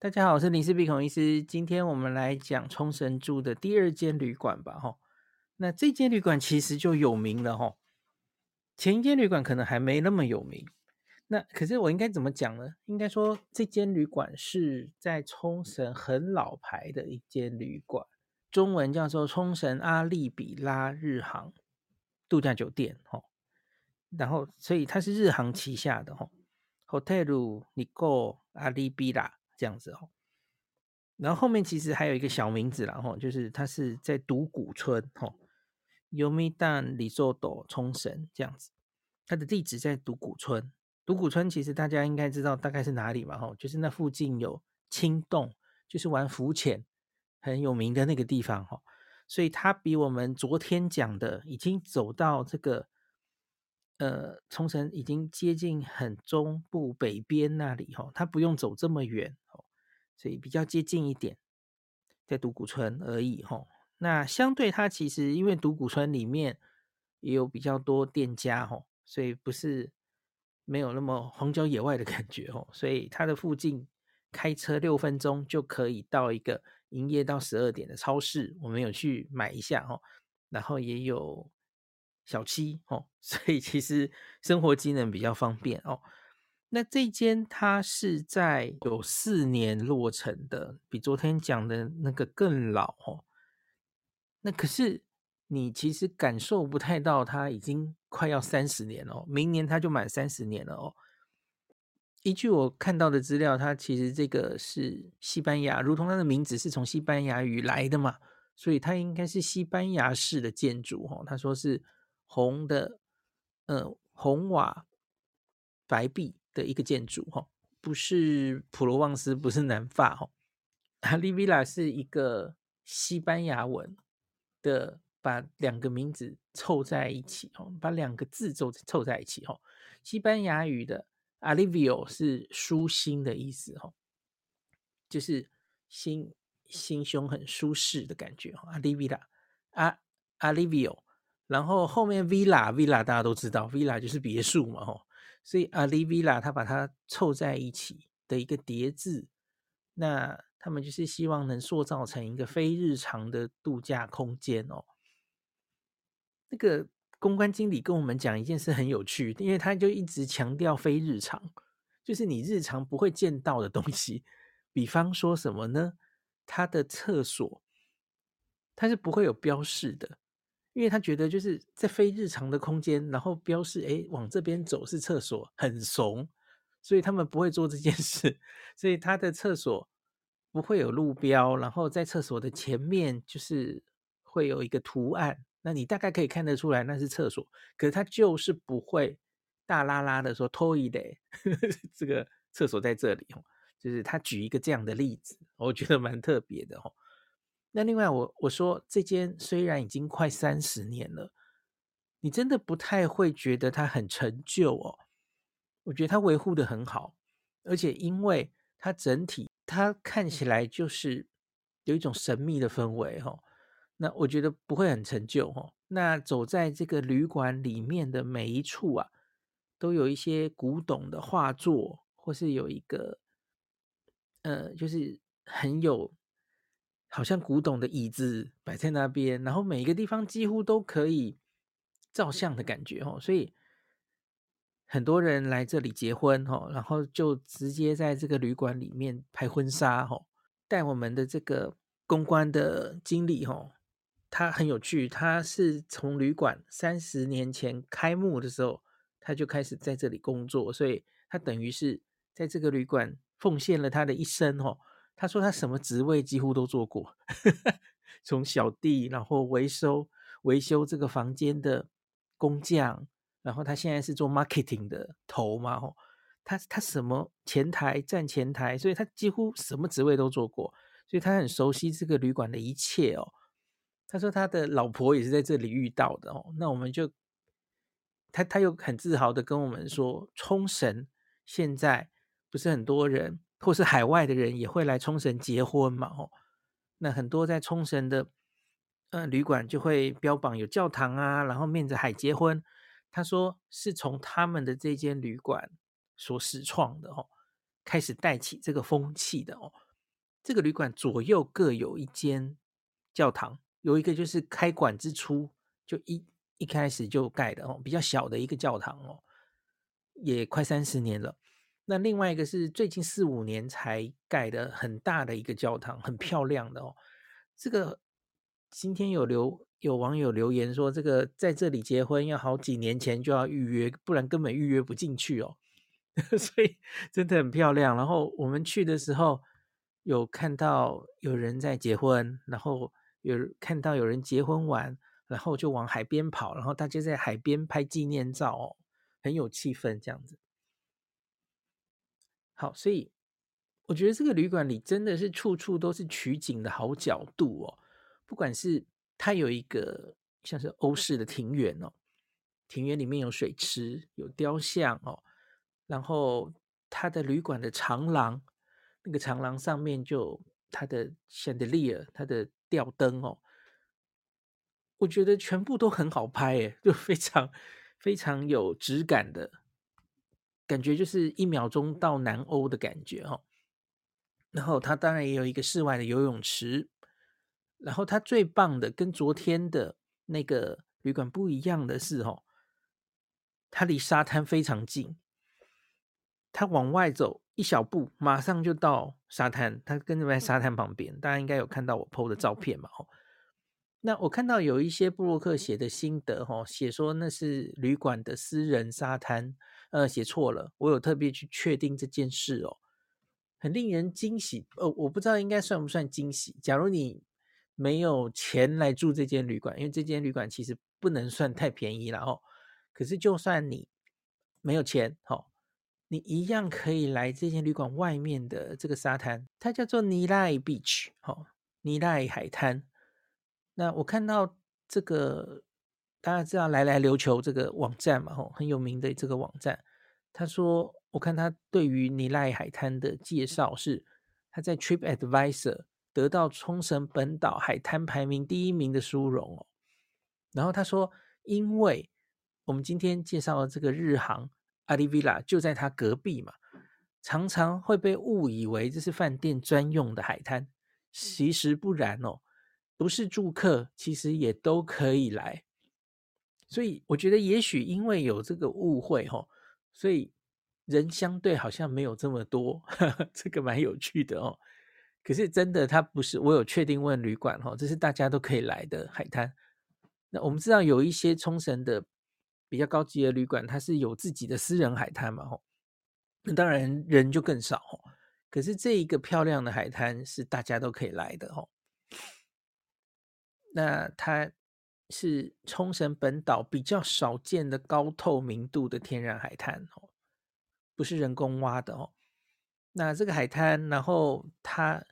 大家好，我是林氏璧孔医师。今天我们来讲冲绳住的第二间旅馆吧。哈，那这间旅馆其实就有名了。哈，前一间旅馆可能还没那么有名。那可是我应该怎么讲呢？应该说这间旅馆是在冲绳很老牌的一间旅馆，中文叫做冲绳阿利比拉日航度假酒店。哈，然后所以它是日航旗下的。哈，Hotel Nikko 阿利比拉。这样子哦，然后后面其实还有一个小名字啦，吼，就是它是在独古村，吼，Yomitan Resort 冲绳这样子，它的地址在独古村。独古村其实大家应该知道大概是哪里吧，吼，就是那附近有青洞，就是玩浮潜很有名的那个地方，吼，所以它比我们昨天讲的已经走到这个。呃，冲绳已经接近很中部北边那里哈，它不用走这么远哦，所以比较接近一点，在独古村而已哈。那相对它其实因为独古村里面也有比较多店家哈，所以不是没有那么荒郊野外的感觉哦。所以它的附近开车六分钟就可以到一个营业到十二点的超市，我们有去买一下哈，然后也有。小七哦，所以其实生活机能比较方便哦。那这间它是在九四年落成的，比昨天讲的那个更老哦。那可是你其实感受不太到，它已经快要三十年了哦，明年它就满三十年了哦。依据我看到的资料，它其实这个是西班牙，如同它的名字是从西班牙语来的嘛，所以它应该是西班牙式的建筑哦。他说是。红的，呃，红瓦白壁的一个建筑，哈，不是普罗旺斯，不是南法，哈。阿利维拉是一个西班牙文的，把两个名字凑在一起，哈，把两个字凑凑在一起，哈。西班牙语的 alivio 是舒心的意思，哈，就是心心胸很舒适的感觉，哈。阿利维拉，阿阿利维奥。然后后面 villa villa 大家都知道，villa 就是别墅嘛，吼，所以 Ali Villa 他把它凑在一起的一个叠字，那他们就是希望能塑造成一个非日常的度假空间哦。那个公关经理跟我们讲一件事很有趣，因为他就一直强调非日常，就是你日常不会见到的东西，比方说什么呢？他的厕所，它是不会有标示的。因为他觉得就是在非日常的空间，然后标示哎，往这边走是厕所，很怂，所以他们不会做这件事。所以他的厕所不会有路标，然后在厕所的前面就是会有一个图案，那你大概可以看得出来那是厕所。可是他就是不会大剌剌的说トイレ，这个厕所在这里哦，就是他举一个这样的例子，我觉得蛮特别的哦。 那另外我，我说这间虽然已经快三十年了，你真的不太会觉得它很陈旧哦。我觉得它维护的很好，而且因为它整体它看起来就是有一种神秘的氛围、哦。那我觉得不会很陈旧、哦。那走在这个旅馆里面的每一处啊，都有一些古董的画作，或是有一个呃，就是很有。好像古董的椅子摆在那边，然后每一个地方几乎都可以照相的感觉哦，所以很多人来这里结婚哦，然后就直接在这个旅馆里面拍婚纱哦。带我们的这个公关的经理哦，他很有趣，他是从旅馆三十年前开幕的时候，他就开始在这里工作，所以他等于是在这个旅馆奉献了他的一生哦。他说他什么职位几乎都做过，从小弟，然后维修维修这个房间的工匠，然后他现在是做 marketing 的头嘛，吼，他他什么前台站前台，所以他几乎什么职位都做过，所以他很熟悉这个旅馆的一切哦。他说他的老婆也是在这里遇到的哦，那我们就他他又很自豪的跟我们说，冲绳现在不是很多人。或是海外的人也会来冲绳结婚嘛？哦，那很多在冲绳的呃旅馆就会标榜有教堂啊，然后面着海结婚。他说是从他们的这间旅馆所始创的哦，开始带起这个风气的哦。这个旅馆左右各有一间教堂，有一个就是开馆之初就一一开始就盖的哦，比较小的一个教堂哦，也快三十年了。那另外一个是最近四五年才盖的很大的一个教堂，很漂亮的哦。这个今天有留有网友留言说，这个在这里结婚要好几年前就要预约，不然根本预约不进去哦。所以真的很漂亮。然后我们去的时候。有看到有人在结婚，然后有看到有人结婚完，然后就往海边跑，然后大家在海边拍纪念照哦，很有气氛这样子。好，所以我觉得这个旅馆里真的是处处都是取景的好角度哦，不管是它有一个像是欧式的庭园哦，庭园里面有水池、有雕像哦，然后它的旅馆的长廊。那个长廊上面就它的 chandelier，它的吊灯哦，我觉得全部都很好拍诶，就非常非常有质感的感觉，就是一秒钟到南欧的感觉哦。然后它当然也有一个室外的游泳池，然后它最棒的跟昨天的那个旅馆不一样的是哦，它离沙滩非常近，它往外走。一小步，马上就到沙滩。他跟在沙滩旁边，大家应该有看到我 PO 的照片嘛？哦，那我看到有一些部落客写的心得，哈，写说那是旅馆的私人沙滩，呃，写错了。我有特别去确定这件事哦，很令人惊喜。呃，我不知道应该算不算惊喜。假如你没有钱来住这间旅馆，因为这间旅馆其实不能算太便宜了哦。可是就算你没有钱，哈。你一样可以来这间旅馆外面的这个沙滩，它叫做尼赖 Beach，哦，尼赖海滩。那我看到这个，大家知道来来琉球这个网站嘛，吼，很有名的这个网站。他说，我看他对于尼赖海滩的介绍是，他在 Trip Advisor 得到冲绳本岛海滩排名第一名的殊荣哦。然后他说，因为我们今天介绍的这个日航。阿里 Villa 就在他隔壁嘛，常常会被误以为这是饭店专用的海滩，其实不然哦，不是住客其实也都可以来，所以我觉得也许因为有这个误会哦，所以人相对好像没有这么多，呵呵，这个蛮有趣的哦。可是真的，它不是，我有确定问旅馆哦，这是大家都可以来的海滩。那我们知道有一些冲绳的。比较高级的旅馆，它是有自己的私人海滩嘛，吼，那当然人就更少，吼。可是这一个漂亮的海滩是大家都可以来的，吼。那它是冲绳本岛比较少见的高透明度的天然海滩，哦，不是人工挖的，哦。那这个海滩，然后它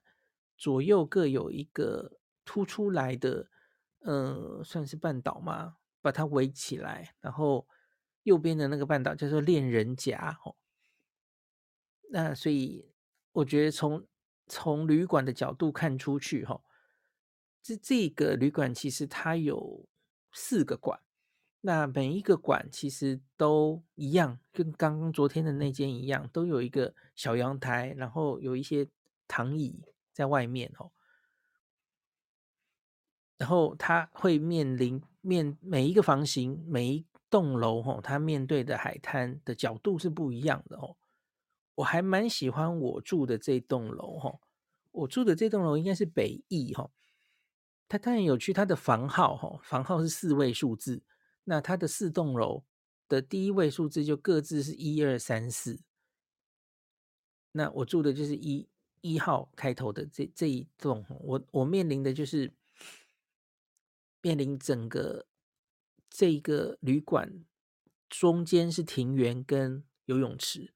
左右各有一个凸出来的，呃，算是半岛吗？把它围起来，然后右边的那个半岛叫做恋人岬哦。那所以我觉得从从旅馆的角度看出去哈，这这个旅馆其实它有四个馆，那每一个馆其实都一样，跟刚刚昨天的那间一样，都有一个小阳台，然后有一些躺椅在外面哦。然后它会面临面每一个房型，每一栋楼吼，它面对的海滩的角度是不一样的哦。我还蛮喜欢我住的这栋楼吼，我住的这栋楼应该是北翼吼，它当然有趣，它的房号吼，房号是四位数字，那它的四栋楼的第一位数字就各自是一二三四，那我住的就是一一号开头的这这一栋，我我面临的就是。面临整个这个旅馆中间是庭园跟游泳池，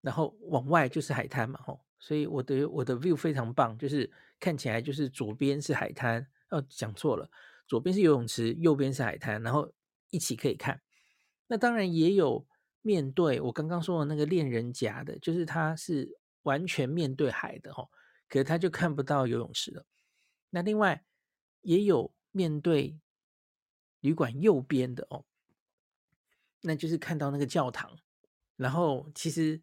然后往外就是海滩嘛，吼，所以我的我的 view 非常棒，就是看起来就是左边是海滩，哦，讲错了，左边是游泳池，右边是海滩，然后一起可以看。那当然也有面对我刚刚说的那个恋人岬的，就是它是完全面对海的，哦，可是他就看不到游泳池了。那另外也有。面对旅馆右边的哦，那就是看到那个教堂，然后其实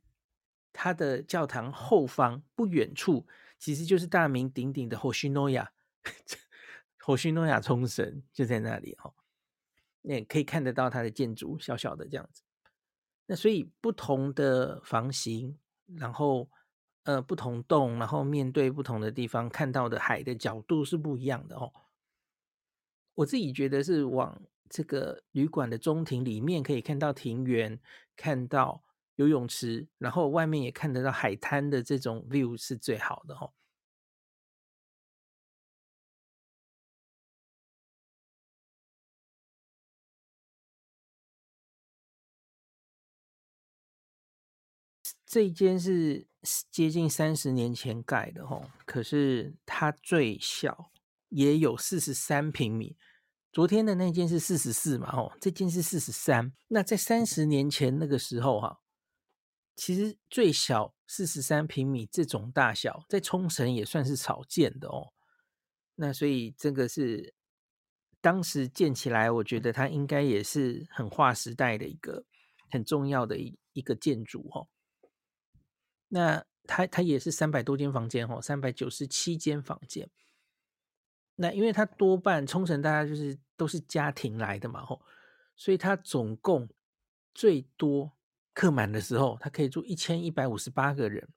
它的教堂后方不远处其实就是大名鼎鼎的虹の屋，虹の屋冲绳就在那里哦。那可以看得到它的建筑，小小的这样子。那所以不同的房型，然后呃不同洞，然后面对不同的地方，看到的海的角度是不一样的哦。我自己觉得是往这个旅馆的中庭里面可以看到庭园，看到游泳池，然后外面也看得到海滩的这种 view 是最好的哦。这间是接近三十年前盖的吼，可是它最小也有四十三平米。昨天的那间是四十四嘛吼，这间是四十三。那在三十年前那个时候哈，其实最小四十三平米这种大小，在冲绳也算是少见的哦。那所以这个是当时建起来，我觉得它应该也是很划时代的一个很重要的一一个建筑哦。那它它也是三百多间房间哦，三百九十七间房间。那因为它多半冲绳大家就是都是家庭来的嘛吼，所以它总共最多客满的时候，它可以住一千一百五十八个人。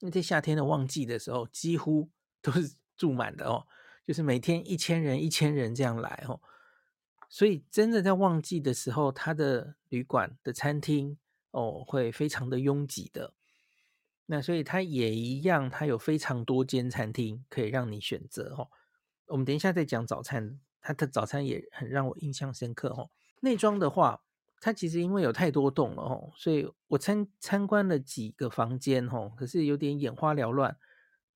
那在夏天的旺季的时候，几乎 都是住满的哦，就是每天一千人一千人这样来哦。所以真的在旺季的时候，它的旅馆的餐厅。哦，会非常的拥挤的，那所以它也一样，它有非常多间餐厅可以让你选择哦。我们等一下再讲早餐，它的早餐也很让我印象深刻哦。内装的话，它其实因为有太多栋了哦，所以我参参观了几个房间哦，可是有点眼花缭乱。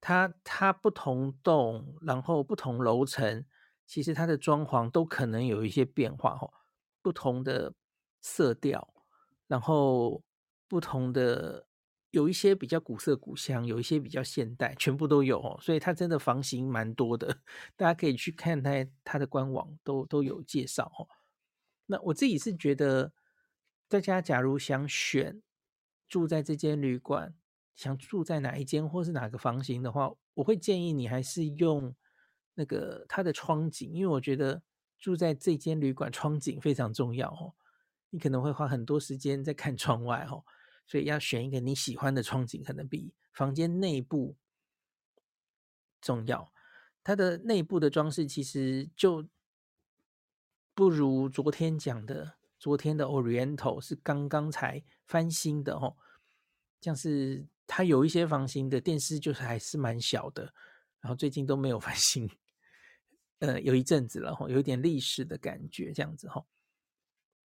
它它不同栋，然后不同楼层，其实它的装潢都可能有一些变化哦，不同的色调。然后不同的有一些比较古色古香，有一些比较现代，全部都有哦。所以它真的房型蛮多的，大家可以去看它它的官网都都有介绍哦。那我自己是觉得，大家假如想选住在这间旅馆，想住在哪一间或是哪个房型的话，我会建议你还是用那个它的窗景，因为我觉得住在这间旅馆窗景非常重要哦。你可能会花很多时间在看窗外哦，所以要选一个你喜欢的窗景，可能比房间内部重要。它的内部的装饰其实就不如昨天讲的，昨天的 Oriental 是刚刚才翻新的哦，像是它有一些房型的电视就是还是蛮小的，然后最近都没有翻新，呃，有一阵子了哈，有一点历史的感觉这样子哈。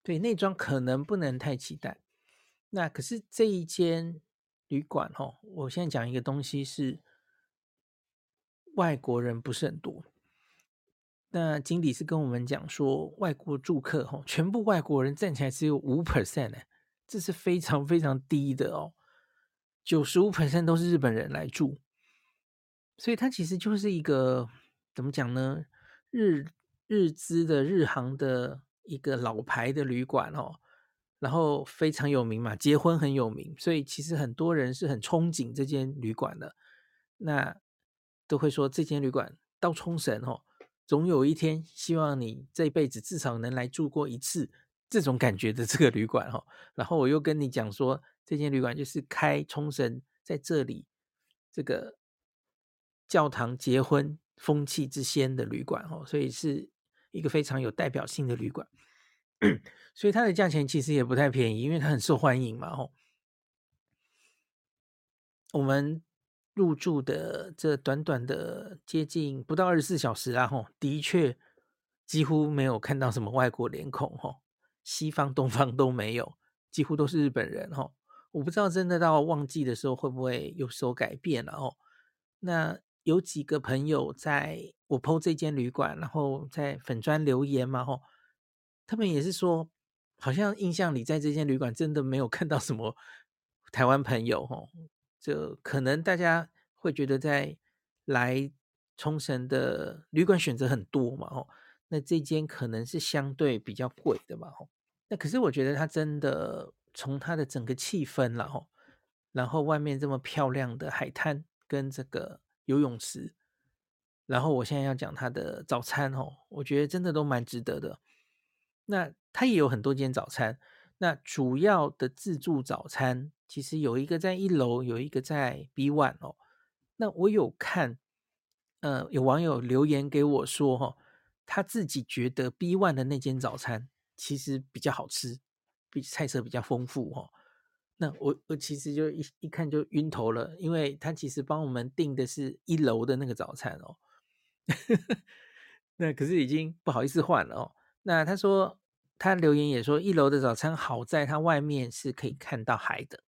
对，内装可能不能太期待，那可是这一间旅馆哦，我现在讲一个东西是外国人不是很多。那经理是跟我们讲说，外国住客哦，全部外国人站起来只有五 percent 呢，这是非常非常低的哦，九十五 percent 都是日本人来住，所以它其实就是一个怎么讲呢？日日资的日航的。一个老牌的旅馆哦，然后非常有名嘛，结婚很有名，所以其实很多人是很憧憬这间旅馆的。那都会说这间旅馆到冲绳哦，总有一天希望你这辈子至少能来住过一次这种感觉的这个旅馆哦。然后我又跟你讲说，这间旅馆就是开冲绳在这里这个教堂结婚风气之先的旅馆哦，所以是。一个非常有代表性的旅馆，所以它的价钱其实也不太便宜，因为它很受欢迎嘛。吼，我们入住的这短短的接近不到二十四小时啊，吼，的确几乎没有看到什么外国脸孔，吼，西方、东方都没有，几乎都是日本人，吼。我不知道真的到旺季的时候会不会有所改变了，哦。那。有几个朋友在我 PO 这间旅馆，然后在粉砖留言嘛，吼，他们也是说，好像印象里在这间旅馆真的没有看到什么台湾朋友，吼，就可能大家会觉得在来冲绳的旅馆选择很多嘛，哦，那这间可能是相对比较贵的嘛，哦，那可是我觉得它真的从它的整个气氛，然后然后外面这么漂亮的海滩。跟这个游泳池。然后我现在要讲它的早餐哦，我觉得真的都蛮值得的。那它也有很多间早餐，那主要的自助早餐其实有一个在一楼，有一个在 B One 哦。那我有看，呃，有网友留言给我说，哈，他自己觉得 B One 的那间早餐其实比较好吃，比菜色比较丰富，哈。那我我其实就一一看就晕头了，因为他其实帮我们订的是一楼的那个早餐哦。那可是已经不好意思换了哦。那他说他留言也说，一楼的早餐好在它外面是可以看到海的，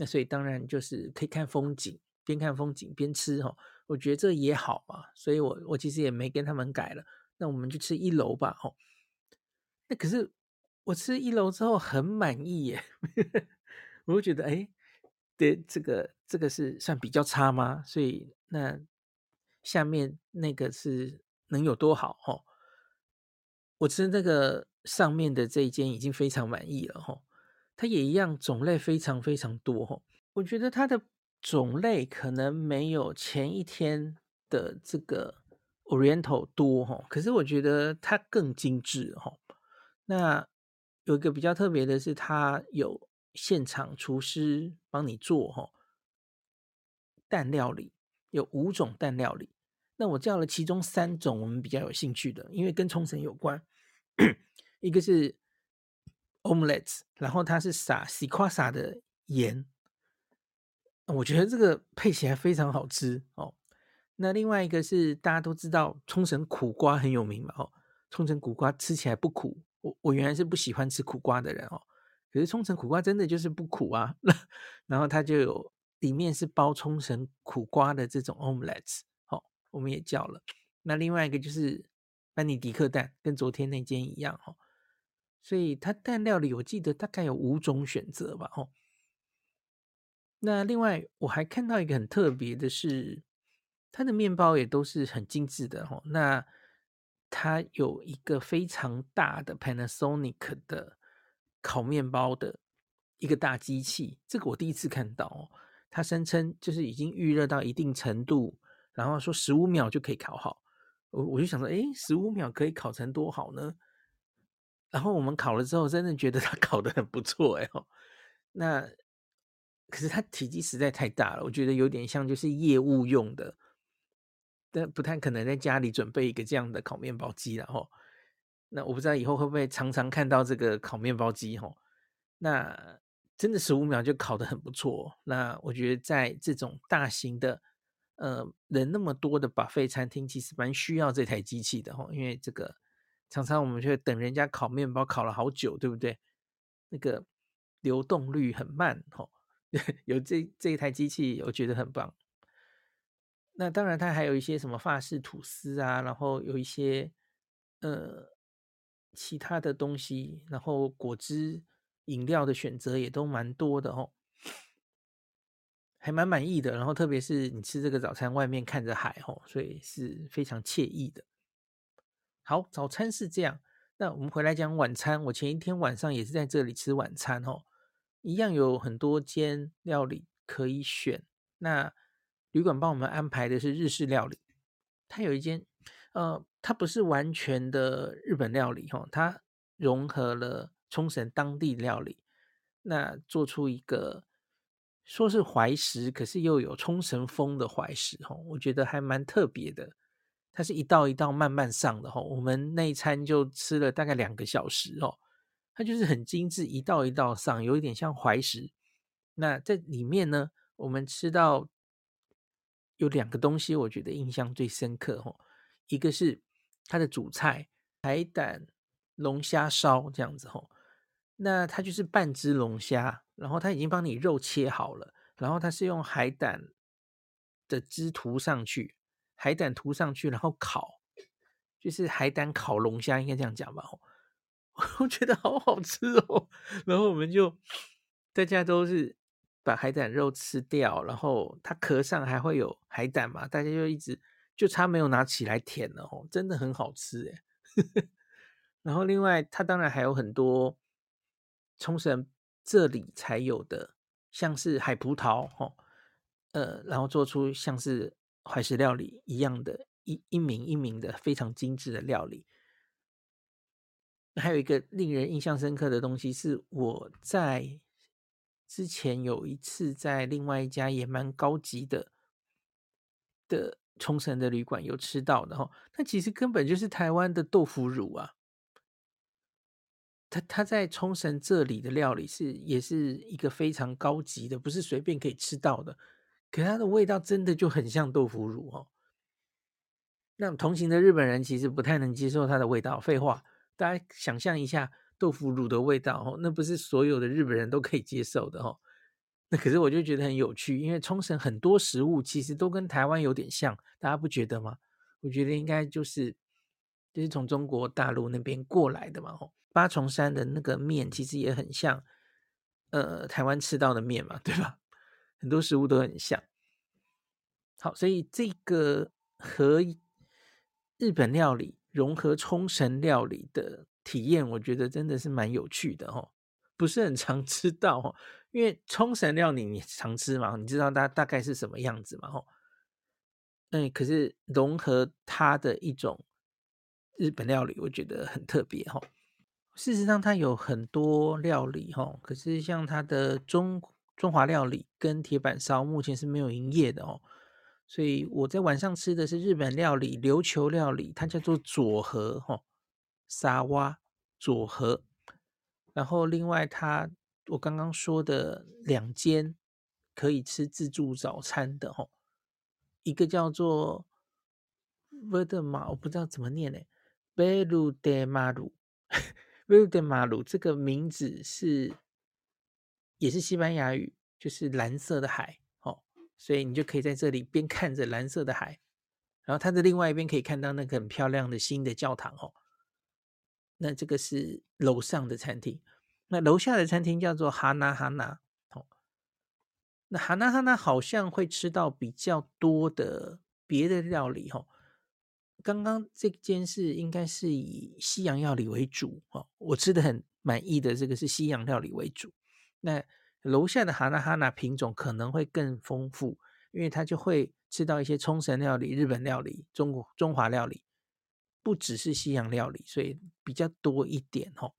那所以当然就是可以看风景。边看风景边吃哈，我觉得这也好嘛，所以我我其实也没跟他们改了。那我们就吃一楼吧，哈。那可是我吃一楼之后很满意耶，我就觉得哎，对，这个这个是算比较差吗？所以那下面那个是能有多好？哈，我吃那个上面的这一间已经非常满意了，哈。它也一样，种类非常非常多，哈。我觉得它的。种类可能没有前一天的这个 Oriental 多哈，可是我觉得它更精致哈。那有一个比较特别的是，它有现场厨师帮你做哈蛋料理，有五种蛋料理。那我叫了其中三种我们比较有兴趣的，因为跟冲绳有关。一个是 Omelette，然后它是撒西瓜撒的盐。我觉得这个配起来非常好吃哦。那另外一个是大家都知道冲绳苦瓜很有名嘛哦，冲绳苦瓜吃起来不苦。我我原来是不喜欢吃苦瓜的人哦，可是冲绳苦瓜真的就是不苦啊。然后它就有里面是包冲绳苦瓜的这种 omelette，哦，我们也叫了。那另外一个就是班尼迪克蛋，跟昨天那间一样哦。所以它蛋料理我记得大概有五种选择吧哦。那另外我还看到一个很特别的是，它的面包也都是很精致的哦。那它有一个非常大的 Panasonic 的烤面包的一个大机器，这个我第一次看到哦。它声称就是已经预热到一定程度，然后说十五秒就可以烤好。我我就想说，诶，十五秒可以烤成多好呢？然后我们烤了之后，真的觉得它烤 得很不错诶。那。可是它体积实在太大了，我觉得有点像就是业务用的，但不太可能在家里准备一个这样的烤面包机了哈。那我不知道以后会不会常常看到这个烤面包机哈。那真的十五秒就烤得很不错。那我觉得在这种大型的呃人那么多的百废餐厅，其实蛮需要这台机器的哈，因为这个常常我们却等人家烤面包烤了好久，对不对？那个流动率很慢哦。有这这一台机器，我觉得很棒。那当然，它还有一些什么法式吐司啊，然后有一些呃其他的东西，然后果汁饮料的选择也都蛮多的哦，还蛮满意的。然后特别是你吃这个早餐，外面看着海哦，所以是非常惬意的。好，早餐是这样。那我们回来讲晚餐，我前一天晚上也是在这里吃晚餐哦。一样有很多间料理可以选。那旅馆帮我们安排的是日式料理，它有一间，呃，它不是完全的日本料理哈，它融合了冲绳当地料理，那做出一个说是怀石，可是又有冲绳风的怀石哈，我觉得还蛮特别的。它是一道一道慢慢上的哈，我们那一餐就吃了大概两个小时哦。它就是很精致，一道一道上，有一点像怀石。那在里面呢，我们吃到有两个东西，我觉得印象最深刻哦。一个是它的主菜海胆龙虾烧这样子吼，那它就是半只龙虾，然后它已经帮你肉切好了，然后它是用海胆的汁涂上去，海胆涂上去，然后烤，就是海胆烤龙虾，应该这样讲吧？我觉得好好吃哦，然后我们就大家都是把海胆肉吃掉，然后它壳上还会有海胆嘛，大家就一直就差没有拿起来舔了哦，真的很好吃诶。然后另外它当然还有很多冲绳这里才有的，像是海葡萄哦，呃，然后做出像是怀石料理一样的一一名一名的非常精致的料理。还有一个令人印象深刻的东西，是我在之前有一次在另外一家也蛮高级的的冲绳的旅馆有吃到的哈，那其实根本就是台湾的豆腐乳啊。他他在冲绳这里的料理是也是一个非常高级的，不是随便可以吃到的。可它的味道真的就很像豆腐乳哦。那同行的日本人其实不太能接受它的味道。废话。大家想象一下豆腐乳的味道哦，那不是所有的日本人都可以接受的哦。那可是我就觉得很有趣，因为冲绳很多食物其实都跟台湾有点像，大家不觉得吗？我觉得应该就是就是从中国大陆那边过来的嘛。哦，八重山的那个面其实也很像，呃，台湾吃到的面嘛，对吧？很多食物都很像。好，所以这个和日本料理。融合冲绳料理的体验，我觉得真的是蛮有趣的哦，不是很常 吃到哦，因为冲绳料理你常吃嘛，你知道它大概是什么样子嘛吼。嗯，可是融合它的一种日本料理，我觉得很特别哈。事实上，它有很多料理哈，可是像它的中中华料理跟铁板烧，目前是没有营业的哦。所以我在晚上吃的是日本料理琉球料理，它叫做佐和哈沙瓦佐和。然后另外它我刚刚说的两间可以吃自助早餐的哈，一个叫做 Verdema，我不知道怎么念呢，Belu de Maru，Belu de Maru 这个名字是也是西班牙语，就是蓝色的海哦。所以你就可以在这里边看着蓝色的海，然后它的另外一边可以看到那个很漂亮的新的教堂哦。那这个是楼上的餐厅，那楼下的餐厅叫做哈娜哈娜哦。那哈娜哈娜好像会吃到比较多的别的料理哦。刚刚这间是应该是以西洋料理为主哦，我吃的很满意的这个是西洋料理为主。那楼下的哈娜哈娜品种可能会更丰富，因为它就会吃到一些冲绳料理、日本料理、中国中华料理，不只是西洋料理，所以比较多一点哦。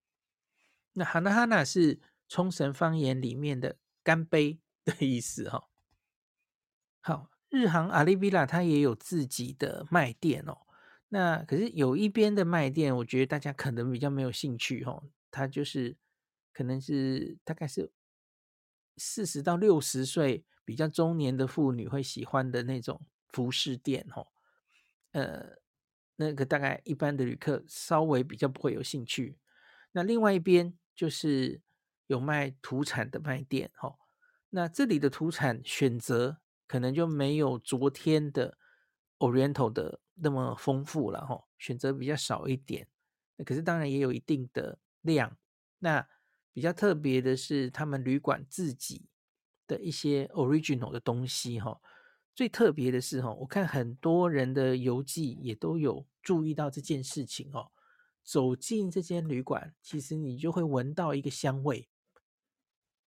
那哈娜哈娜是冲绳方言里面的干杯的意思哈。好，日航阿里比拉它也有自己的卖店哦。那可是有一边的卖店，我觉得大家可能比较没有兴趣哦，它就是可能是大概是。四十到六十岁比较中年的妇女会喜欢的那种服饰店，哦，呃，那个大概一般的旅客稍微比较不会有兴趣。那另外一边就是有卖土产的卖店，哦，那这里的土产选择可能就没有昨天的 Oriental 的那么丰富了，吼，选择比较少一点。可是当然也有一定的量，那。比较特别的是，他们旅馆自己的一些 original 的东西哈。最特别的是哈，我看很多人的游记也都有注意到这件事情哦。走进这间旅馆，其实你就会闻到一个香味，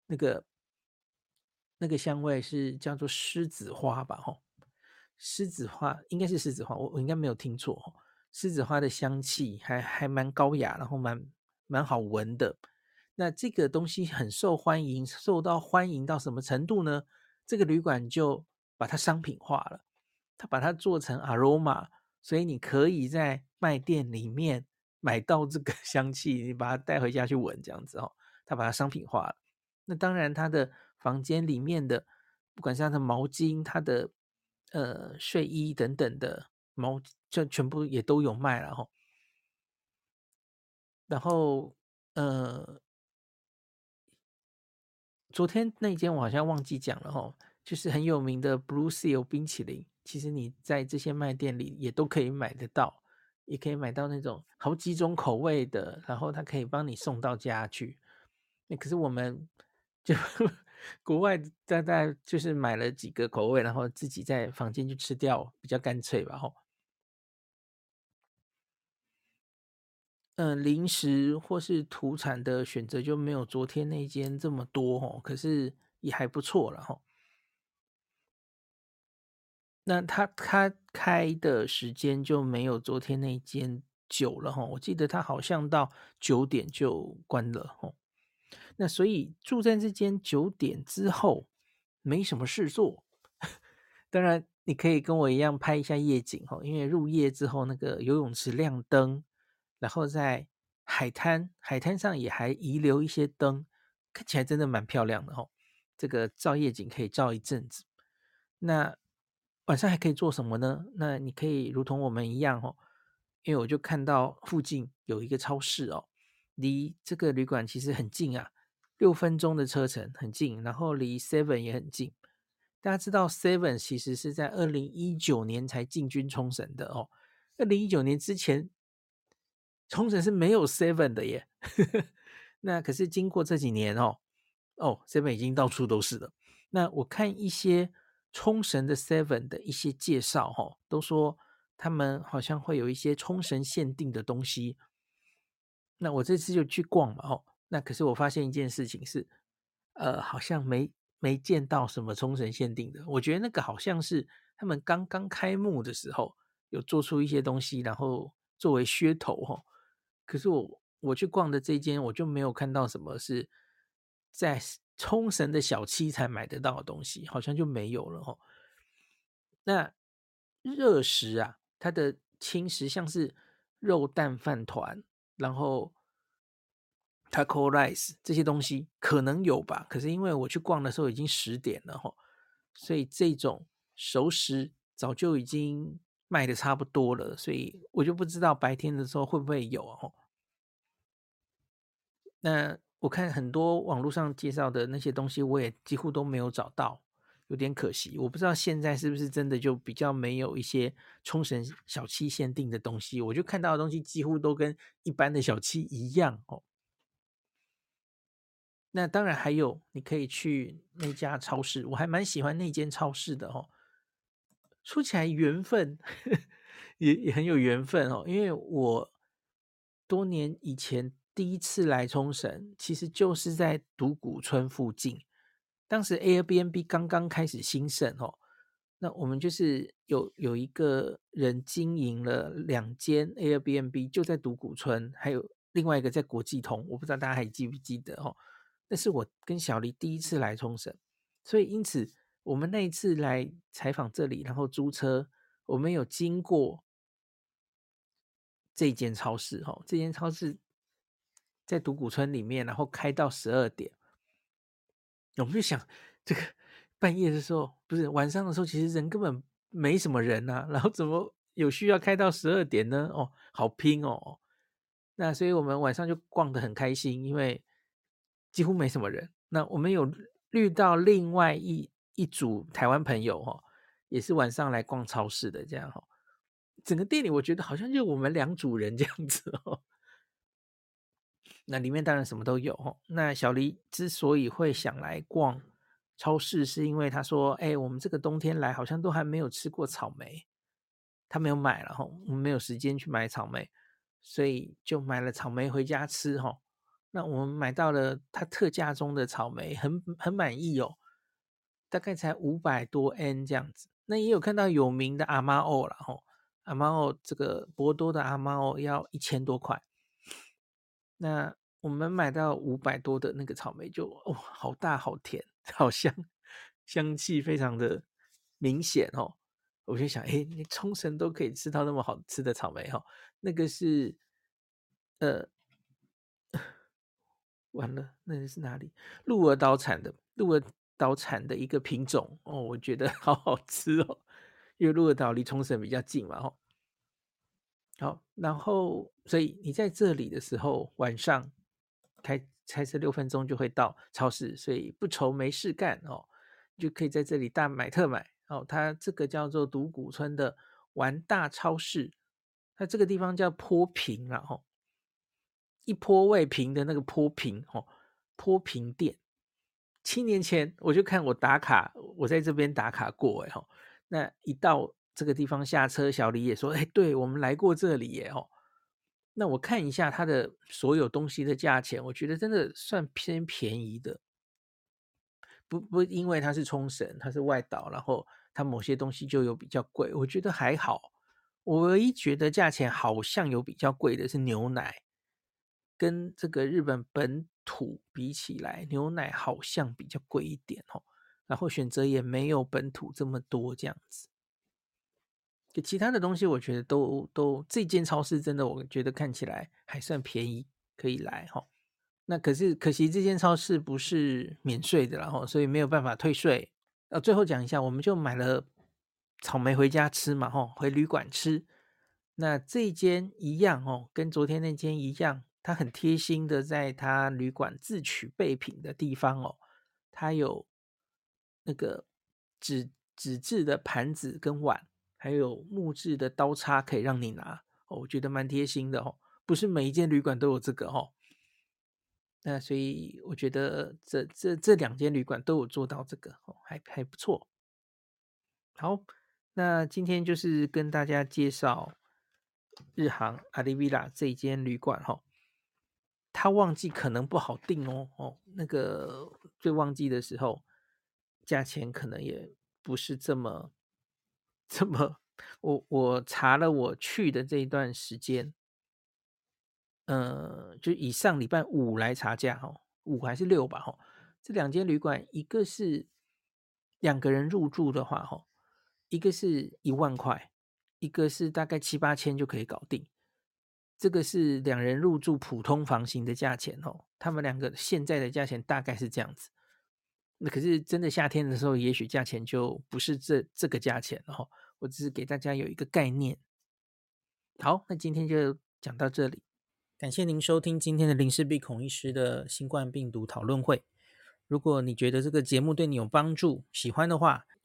那个那个香味是叫做栀子花吧？哈，栀子花应该是栀子花，我我应该没有听错哈。栀子花的香气还还蛮高雅，然后蛮蛮好闻的。那这个东西很受欢迎，受到欢迎到什么程度呢？这个旅馆就把它商品化了，它把它做成 aroma，所以你可以在卖店里面买到这个 香气，你把它带回家去闻，这样子哦。它把它商品化了。那当然，它的房间里面的，不管是它的毛巾、它的呃睡衣等等的毛，就全部也都有卖了哈。然后呃。昨天那间我好像忘记讲了哈，就是很有名的 Blue Seal 冰淇淋，其实你在这些卖店里也都可以买得到，也可以买到那种好几种口味的，然后它可以帮你送到家去。那可是我们 就国外大概就是买了几个口味，然后自己在房间就吃掉，比较干脆吧吼。嗯，零食或是土产的选择就没有，昨天，那间这么多哦，可是也还不错了哈。那他他开的时间就没有昨天那间久了哈，我记得他好像到九点就关了哈。那所以住在这间九点之后没什么事做，当然你可以跟我一样拍一下夜景哈，因为入夜之后那个游泳池亮灯，然后在海滩海滩上也还遗留一些灯，看起来真的蛮漂亮的哦。这个照夜景可以照一阵子，那。晚上还可以做什么呢？那你可以如同我们一样哦，因为我就看到附近有一个超市哦，离这个旅馆其实很近啊，六分钟的车程很近，然后离 Seven 也很近。大家知道 Seven 其实是在二零一九年才进军冲绳的哦，二零一九年之前冲绳是没有 Seven 的耶。那可是经过这几年哦，哦 Seven 已经到处都是了。那我看一些。冲绳的 Seven 的一些介绍，哈，都说他们好像会有一些冲绳限定的东西。那我这次就去逛嘛，哦，那可是我发现一件事情是，呃，好像没没见到什么冲绳限定的。我觉得那个好像是他们刚刚开幕的时候有做出一些东西，然后作为噱头，哈。可是我我去逛的这间，我就没有看到什么是在。冲绳的小七才买得到的东西，好像就没有了哦。那热食啊，它的轻食像是肉蛋饭团，然后 taco rice 这些东西可能有吧。可是因为我去逛的时候已经十点了哈，所以这种熟食早就已经卖的差不多了，所以我就不知道白天的时候会不会有哦。那。我看很多网络上介绍的那些东西，我也几乎都没有找到，有点可惜。我不知道现在是不是真的就比较没有一些冲绳小七限定的东西，我就看到的东西几乎都跟一般的小七一样哦。那当然还有，你可以去那家超市，我还蛮喜欢那间超市的哦。说起来缘分 也也很有缘分哦，因为我多年以前。第一次来冲绳，其实就是在独古村附近。当时 Airbnb 刚刚开始兴盛哦，那我们就是有有一个人经营了两间 Airbnb，就在独古村，还有另外一个在国际通，我不知道大家还记不记得哦。那是我跟小黎第一次来冲绳，所以因此我们那一次来采访这里，然后租车，我们有经过这间超市哦，这间超市。在独古村里面，然后开到十二点，我们就想，这个半夜的时候，不是晚上的时候，其实人根本没什么人呐，然后怎么有需要开到十二点呢？哦，好拼哦！那所以我们晚上就逛得很开心，因为几乎没什么人。那我们有遇到另外一一组台湾朋友哈，也是晚上来逛超市的，这样哈。整个店里我觉得好像就我们两组人这样子哦。那里面当然什么都有哦。那小黎之所以会想来逛超市，是因为他说：“哎，我们这个冬天来好像都还没有吃过草莓，他没有买了哈，我们没有时间去买草莓，所以就买了草莓回家吃哈。那我们买到了他特价中的草莓，很很满意哦，大概才五百多 N 这样子。那也有看到有名的阿玛欧了哈，阿玛欧这个博多的阿玛欧要一千多块，那。我们买到五百多的那个草莓就，就哦，好大好甜，好香，香气非常的明显哦。我就想，哎，你冲绳都可以吃到那么好吃的草莓哈、哦？那个是，呃，完了，那个是哪里？鹿儿岛产的，鹿儿岛产的一个品种哦，我觉得 好好吃哦，因为鹿儿岛离冲绳比较近嘛，哦。好，然后所以你在这里的时候，晚上。开开车六分钟就会到超市，所以不愁没事干哦，就可以在这里大买特买哦。它这个叫做独古村的丸大超市，它这个地方叫坡平然后一坡未平的那个坡平哦，坡平店。七年前我就看我打卡，我在这边打卡过哎哈，那一到这个地方下车，小李也说，哎，对我们来过这里耶哦。那我看一下它的所有东西的价钱，我觉得真的算偏便宜的。不不，因为它是冲绳，它是外岛，然后它某些东西就有比较贵。我觉得还好，我唯一觉得价钱好像有比较贵的是牛奶，跟这个日本本土比起来，牛奶好像比较贵一点哦。然后选择也没有本土这么多这样子。就其他的东西，我觉得都都这间超市真的，我觉得看起来还算便宜，可以来哈。那可是可惜这间超市不是免税的，然后所以没有办法退税。呃，最后讲一下，我们就买了草莓回家吃嘛，哈，回旅馆吃。那这间一样哦，跟昨天那间一样，它很贴心的在他旅馆自取备品的地方哦，它有那个纸纸质的盘子跟碗。还有木质的刀叉可以让你拿，哦，我觉得蛮贴心的哦。不是每一间旅馆都有这个哦。那所以我觉得这这这两间旅馆都有做到这个哦，还还不错。好，那今天就是跟大家介绍日航阿里维拉这一间旅馆哈。它旺季可能不好定哦哦，那个最旺季的时候，价钱可能也不是这么。这么，我我查了我去的这一段时间，呃，就以上礼拜五来查价哦，五还是六吧哈，这两间旅馆一个是两个人入住的话哈，一个是一万块，一个是大概七八千就可以搞定，这个是两人入住普通房型的价钱哦，他们两个现在的价钱大概是这样子。那可是真的夏天的时候，也许价钱就不是这这个价钱了哈。我只是给大家有一个概念。好，那今天就讲到这里。感谢您收听今天的林氏璧孔医师的新冠病毒讨论会。如果你觉得这个节目对你有帮助，喜欢的话，